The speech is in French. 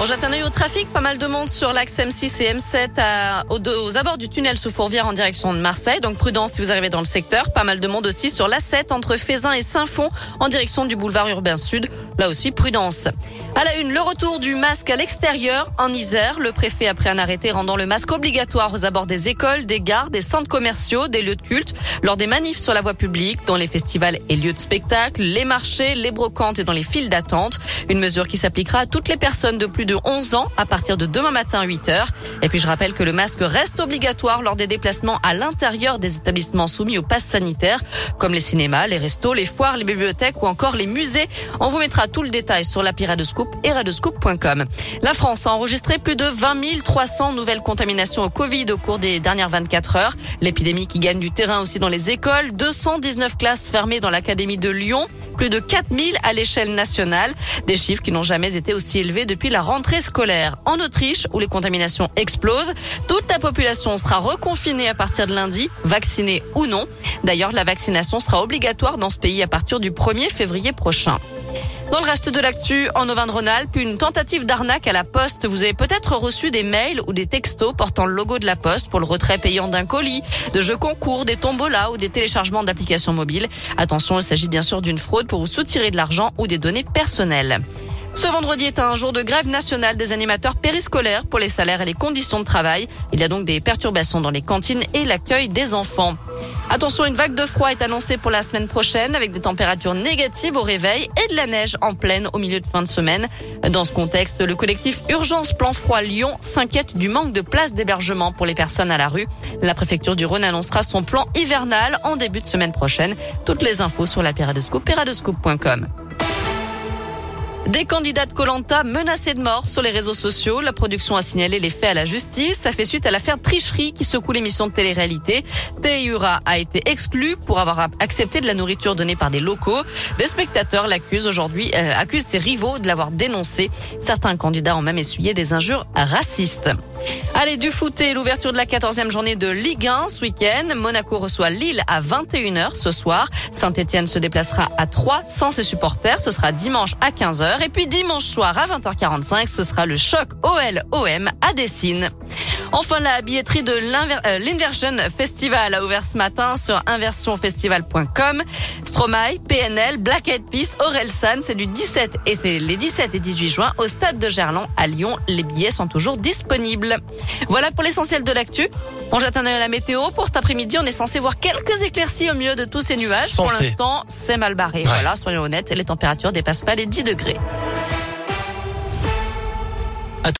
On jette un œil au trafic, pas mal de monde sur l'axe M6 et M7 à, aux, abords du tunnel sous Fourvière en direction de Marseille. Donc prudence si vous arrivez dans le secteur. Pas mal de monde aussi sur l'A7 entre Fézin et Saint-Fond en direction du boulevard urbain sud. Là aussi prudence. À la une, le retour du masque à l'extérieur en Isère. Le préfet a pris un arrêté rendant le masque obligatoire aux abords des écoles, des gares, des centres commerciaux, des lieux de culte, lors des manifs sur la voie publique, dans les festivals et lieux de spectacle, les marchés, les brocantes et dans les files d'attente. Une mesure qui s'appliquera à toutes les personnes de plus de 11 ans à partir de demain matin à 8 heures. Et puis je rappelle que le masque reste obligatoire lors des déplacements à l'intérieur des établissements soumis au pass sanitaire, comme les cinémas, les restos, les foires, les bibliothèques ou encore les musées. On vous mettra tout le détail sur l'appli Radescoop et radescoop.com. La France a enregistré plus de 20 300 nouvelles contaminations au Covid au cours des dernières 24 heures. L'épidémie qui gagne du terrain aussi dans les écoles. 219 classes fermées dans l'académie de Lyon plus de 4000 à l'échelle nationale. Des chiffres qui n'ont jamais été aussi élevés depuis la rentrée scolaire. En Autriche, où les contaminations explosent, toute la population sera reconfinée à partir de lundi, vaccinée ou non. D'ailleurs, la vaccination sera obligatoire dans ce pays à partir du 1er février prochain. Dans le reste de l'actu, en Auvergne-Rhône-Alpes, une tentative d'arnaque à la poste. Vous avez peut-être reçu des mails ou des textos portant le logo de la poste pour le retrait payant d'un colis, de jeux concours, des tombolas ou des téléchargements d'applications mobiles. Attention, il s'agit bien sûr d'une fraude pour vous soutirer de l'argent ou des données personnelles. Ce vendredi est un jour de grève nationale des animateurs périscolaires pour les salaires et les conditions de travail. Il y a donc des perturbations dans les cantines et l'accueil des enfants. Attention, une vague de froid est annoncée pour la semaine prochaine avec des températures négatives au réveil et de la neige en pleine au milieu de fin de semaine. Dans ce contexte, le collectif Urgence Plan Froid Lyon s'inquiète du manque de places d'hébergement pour les personnes à la rue. La préfecture du Rhône annoncera son plan hivernal en début de semaine prochaine. Toutes les infos sur la Péradescoop, péradescoop.com. Des candidats de Colanta menacés de mort sur les réseaux sociaux. La production a signalé les faits à la justice. Ça fait suite à l'affaire tricherie qui secoue l'émission de télé-réalité. Teiura a été exclu pour avoir accepté de la nourriture donnée par des locaux. Des spectateurs l'accusent aujourd'hui, euh, accusent ses rivaux de l'avoir dénoncé. Certains candidats ont même essuyé des injures racistes. Allez, du foot et l'ouverture de la 14e journée de Ligue 1 ce week-end. Monaco reçoit Lille à 21h ce soir. Saint-Etienne se déplacera à 3 sans ses supporters. Ce sera dimanche à 15h. Et puis dimanche soir à 20h45, ce sera le choc OL-OM à Dessine. Enfin, la billetterie de euh, l'Inversion Festival a ouvert ce matin sur inversionfestival.com. Stromae, PNL, Black Eyed Peas, Orelsan, c'est du 17 et c'est les 17 et 18 juin au stade de Gerland à Lyon. Les billets sont toujours disponibles. Voilà pour l'essentiel de l'actu. On jette un œil à la météo. Pour cet après-midi, on est censé voir quelques éclaircies au milieu de tous ces nuages. Pour l'instant, c'est mal barré. Ouais. Voilà, soyons honnêtes, les températures dépassent pas les 10 degrés.